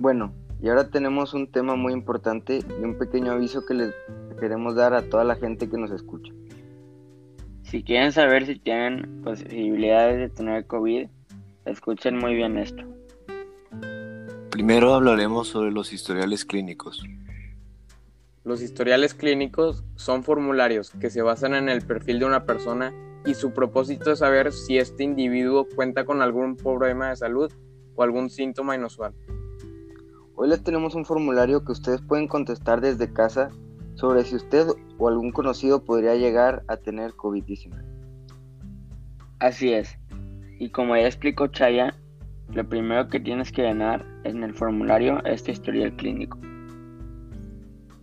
Bueno, y ahora tenemos un tema muy importante y un pequeño aviso que les queremos dar a toda la gente que nos escucha. Si quieren saber si tienen posibilidades de tener COVID, escuchen muy bien esto. Primero hablaremos sobre los historiales clínicos. Los historiales clínicos son formularios que se basan en el perfil de una persona y su propósito es saber si este individuo cuenta con algún problema de salud o algún síntoma inusual. Hoy les tenemos un formulario que ustedes pueden contestar desde casa sobre si usted o algún conocido podría llegar a tener COVID-19. Así es. Y como ya explicó Chaya, lo primero que tienes que llenar en el formulario es tu historial clínico.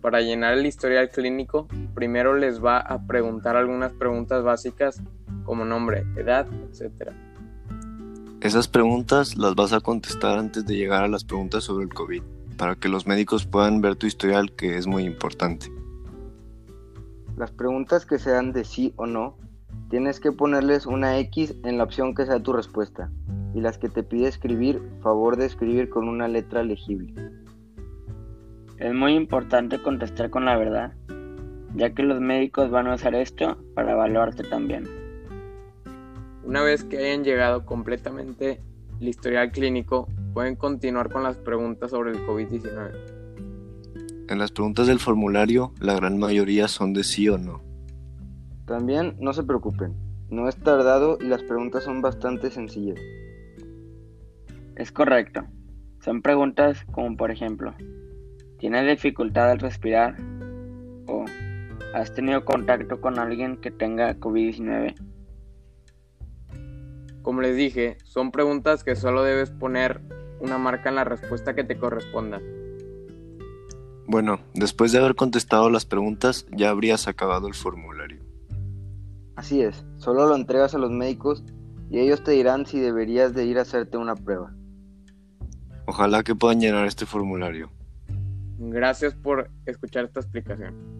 Para llenar el historial clínico, primero les va a preguntar algunas preguntas básicas como nombre, edad, etc. Esas preguntas las vas a contestar antes de llegar a las preguntas sobre el COVID, para que los médicos puedan ver tu historial, que es muy importante. Las preguntas que sean de sí o no, tienes que ponerles una X en la opción que sea tu respuesta, y las que te pide escribir, favor de escribir con una letra legible. Es muy importante contestar con la verdad, ya que los médicos van a usar esto para evaluarte también. Una vez que hayan llegado completamente el historial clínico, pueden continuar con las preguntas sobre el COVID-19. En las preguntas del formulario, la gran mayoría son de sí o no. También no se preocupen, no es tardado y las preguntas son bastante sencillas. Es correcto. Son preguntas como por ejemplo, ¿tienes dificultad al respirar? ¿O has tenido contacto con alguien que tenga COVID-19? Como les dije, son preguntas que solo debes poner una marca en la respuesta que te corresponda. Bueno, después de haber contestado las preguntas, ya habrías acabado el formulario. Así es, solo lo entregas a los médicos y ellos te dirán si deberías de ir a hacerte una prueba. Ojalá que puedan llenar este formulario. Gracias por escuchar esta explicación.